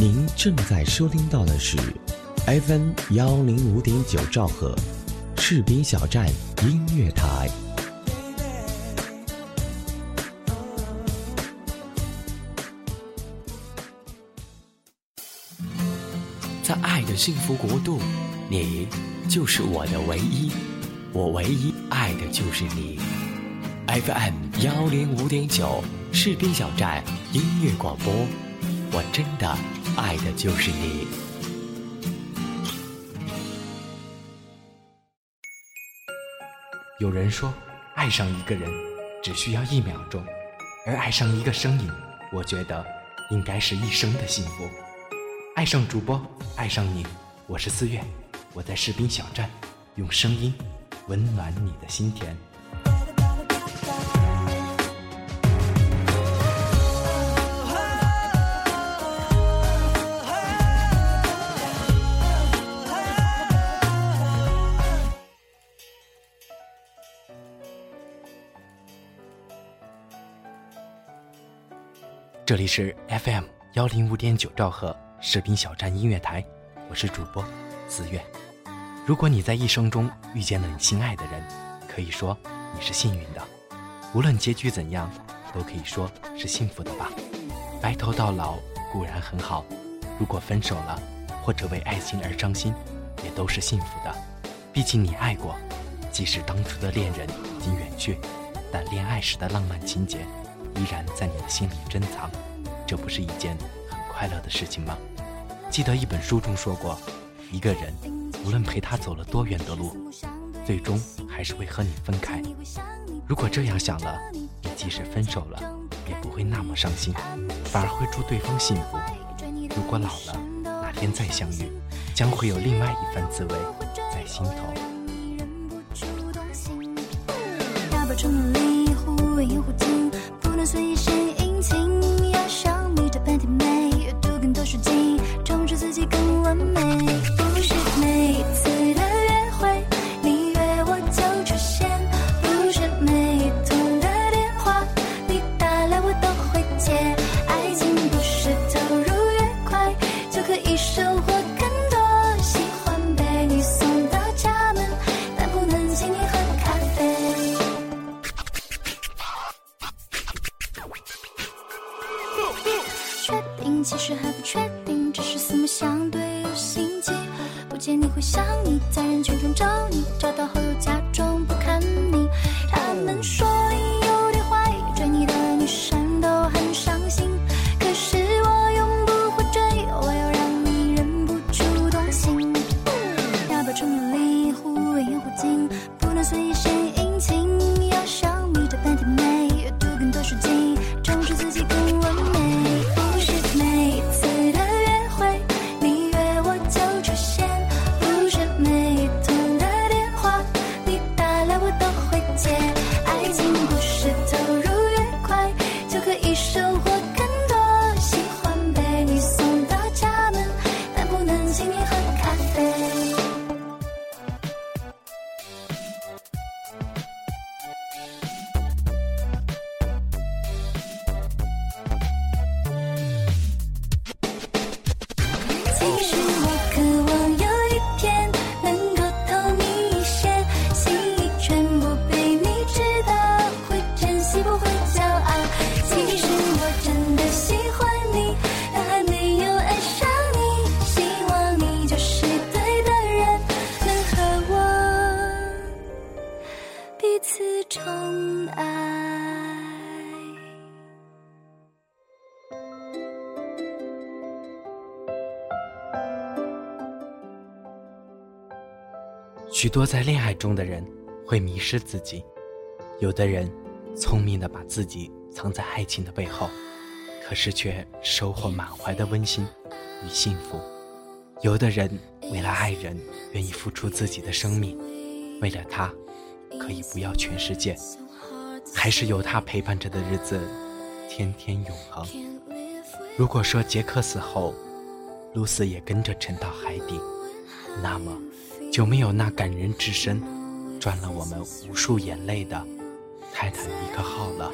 您正在收听到的是 FM 幺零五点九兆赫，士兵小站音乐台。在爱的幸福国度，你就是我的唯一，我唯一爱的就是你。FM 幺零五点九，士兵小站音乐广播，我真的爱的就是你。有人说，爱上一个人只需要一秒钟，而爱上一个声音，我觉得应该是一生的幸福。爱上主播，爱上你，我是四月，我在士兵小站，用声音温暖你的心田。这里是 FM 幺零五点九兆赫士兵小站音乐台，我是主播子月。如果你在一生中遇见了你心爱的人，可以说你是幸运的。无论结局怎样，都可以说是幸福的吧。白头到老固然很好，如果分手了，或者为爱情而伤心，也都是幸福的。毕竟你爱过，即使当初的恋人已经远去，但恋爱时的浪漫情节。依然在你的心里珍藏，这不是一件很快乐的事情吗？记得一本书中说过，一个人无论陪他走了多远的路，最终还是会和你分开。如果这样想了，你即使分手了，也不会那么伤心，反而会祝对方幸福。如果老了，哪天再相遇，将会有另外一番滋味在心头。多书籍，充实自己更完美。许多在恋爱中的人会迷失自己，有的人聪明的把自己藏在爱情的背后，可是却收获满怀的温馨与幸福；有的人为了爱人愿意付出自己的生命，为了他可以不要全世界，还是有他陪伴着的日子天天永恒。如果说杰克死后，露丝也跟着沉到海底，那么。就没有那感人至深、赚了我们无数眼泪的泰坦尼克号了。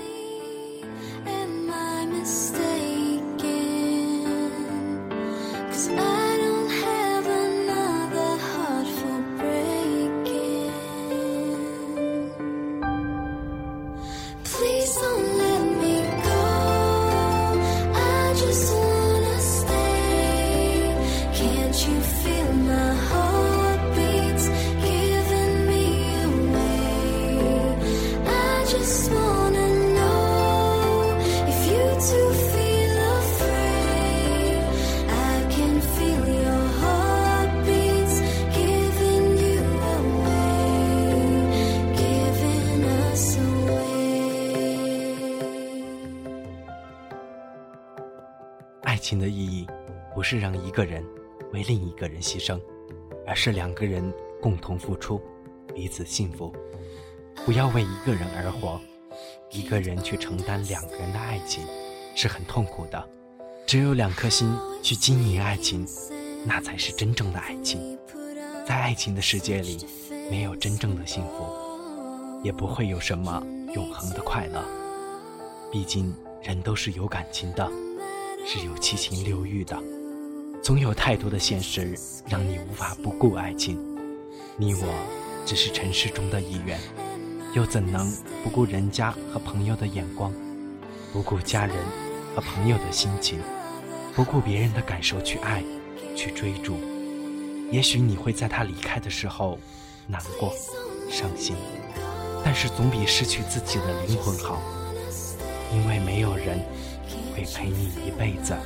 情的意义，不是让一个人为另一个人牺牲，而是两个人共同付出，彼此幸福。不要为一个人而活，一个人去承担两个人的爱情，是很痛苦的。只有两颗心去经营爱情，那才是真正的爱情。在爱情的世界里，没有真正的幸福，也不会有什么永恒的快乐。毕竟，人都是有感情的，是有七情六欲的，总有太多的现实让你无法不顾爱情。你我只是尘世中的一员。又怎能不顾人家和朋友的眼光，不顾家人和朋友的心情，不顾别人的感受去爱，去追逐？也许你会在他离开的时候难过、伤心，但是总比失去自己的灵魂好，因为没有人会陪你一辈子。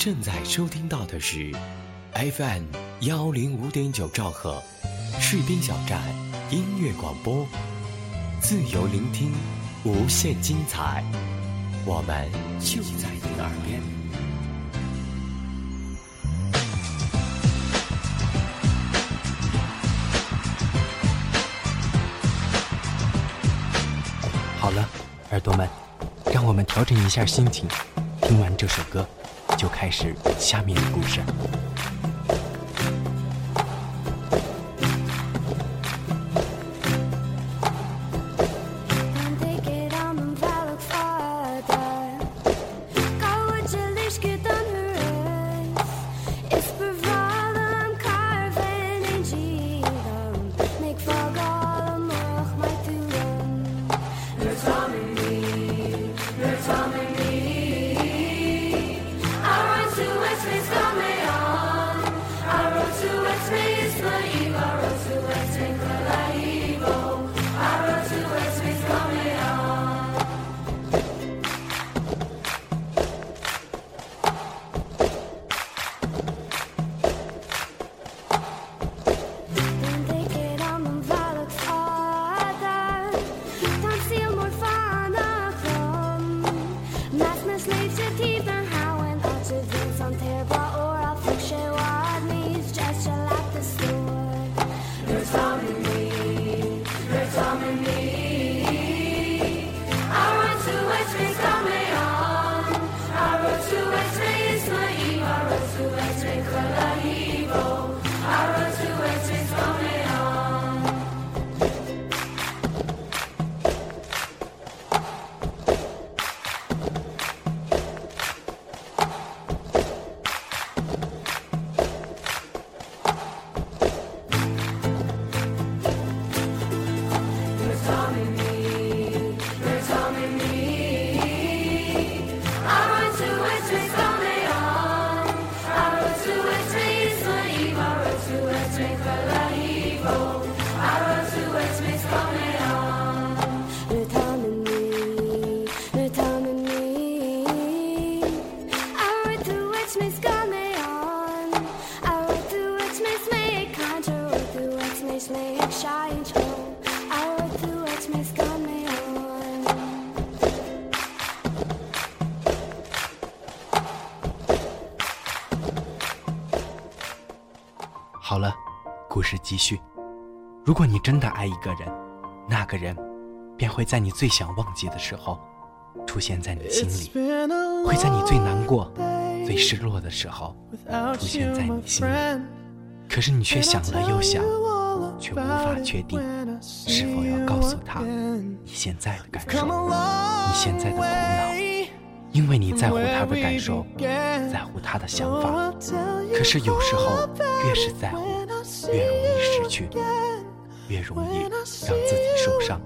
正在收听到的是 FM 幺零五点九兆赫，士兵小站音乐广播，自由聆听，无限精彩，我们就在你耳边。好了，耳朵们，让我们调整一下心情，听完这首歌。就开始下面的故事。好了故事继续。如果你真的爱一个人那个人便会在你最想忘记的时候出现在你心里会在你最难过最失落的时候出现在你心里。可是你却想了又想却无法确定是否要告诉他你现在的感受，你现在的苦恼，因为你在乎他的感受，在乎他的想法。可是有时候越是在乎，越容易失去。越容易让自己受伤。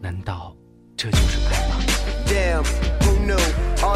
难道这就是爱吗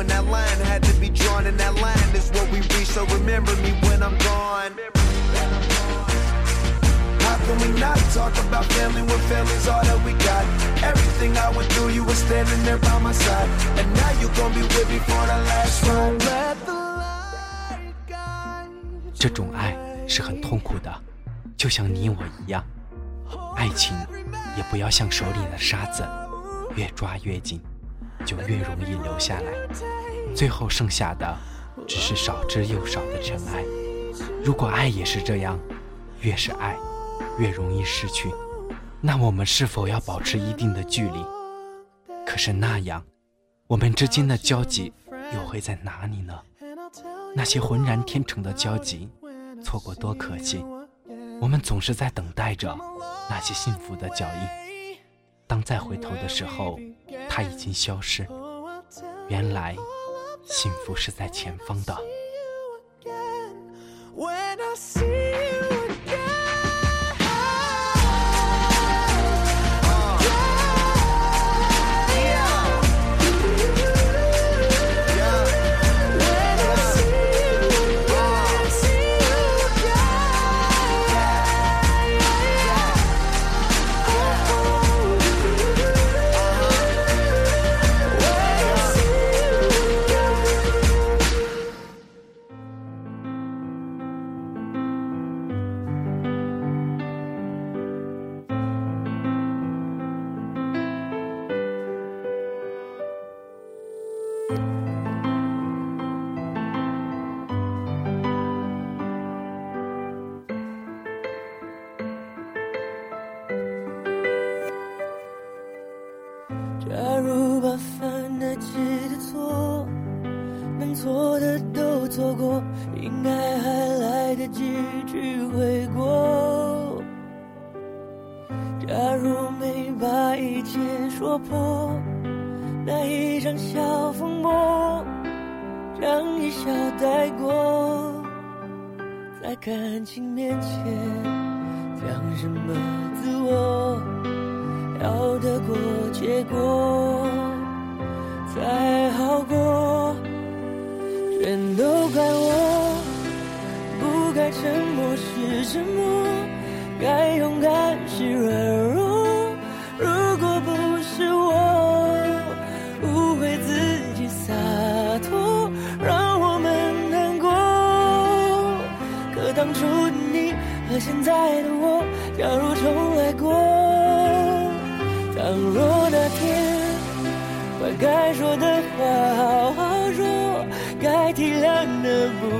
when that line had to be drawn and that line is what we reach so remember me when i'm gone how can we not talk about family when family's all that we got? Everything I went through, you were standing there by my side. And now you gon' be with me for the last ride. 这种爱是很痛苦的，就像你我一样。爱情也不要像手里的沙子，越抓越紧，就越容易留下来。最后剩下的只是少之又少的尘埃。如果爱也是这样，越是爱。越容易失去，那我们是否要保持一定的距离？可是那样，我们之间的交集又会在哪里呢？那些浑然天成的交集，错过多可惜。我们总是在等待着那些幸福的脚印，当再回头的时候，他已经消失。原来，幸福是在前方的。让小风波，让一笑带过，在感情面前讲什么自我，要得过且过才好过，全都怪我，不该沉默是沉默，该勇敢是软弱。现在的我，假如重来过，倘若那天把该说的话好好说，该体谅的不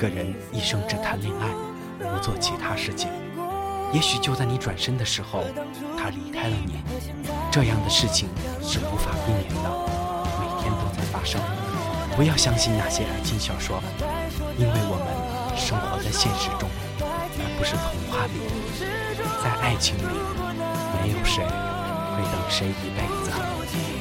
一个人一生只谈恋爱，不做其他事情。也许就在你转身的时候，他离开了你。这样的事情是无法避免的，每天都在发生。不要相信那些爱情小说，因为我们生活在现实中，而不是童话里。在爱情里，没有谁会等谁一辈子。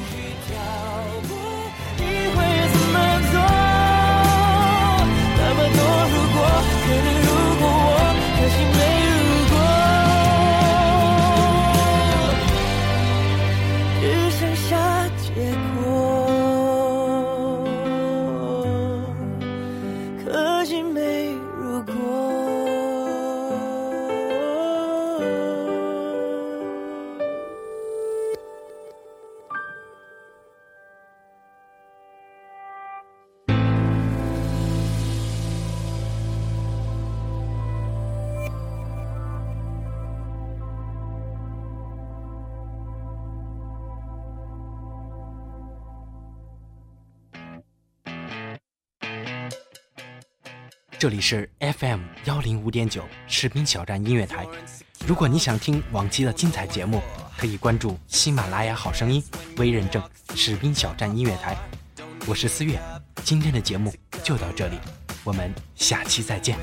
这里是 FM 幺零五点九士兵小站音乐台。如果你想听往期的精彩节目，可以关注喜马拉雅好声音微认证士兵小站音乐台。我是思月，今天的节目就到这里，我们下期再见。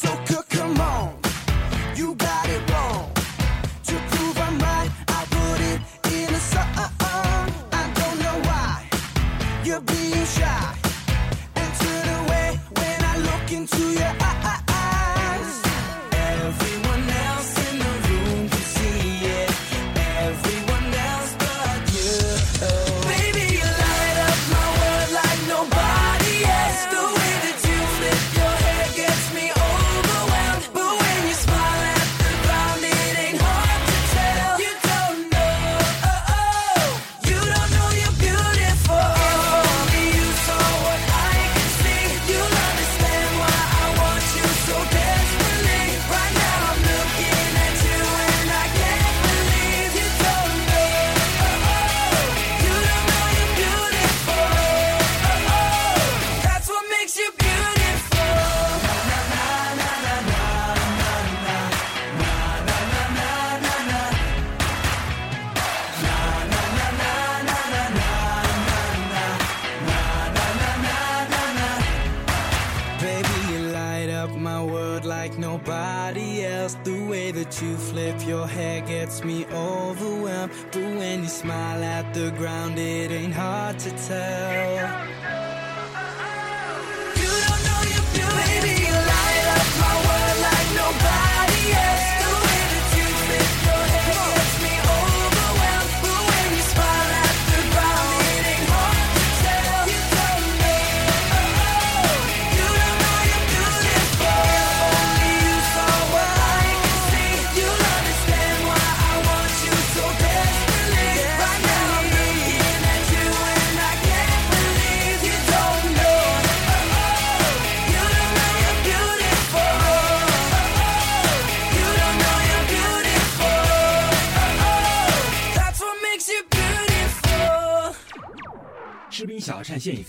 so cook.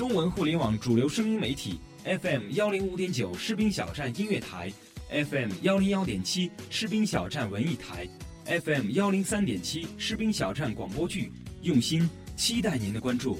中文互联网主流声音媒体 FM 幺零五点九士兵小站音乐台，FM 幺零幺点七士兵小站文艺台，FM 幺零三点七士兵小站广播剧，用心期待您的关注。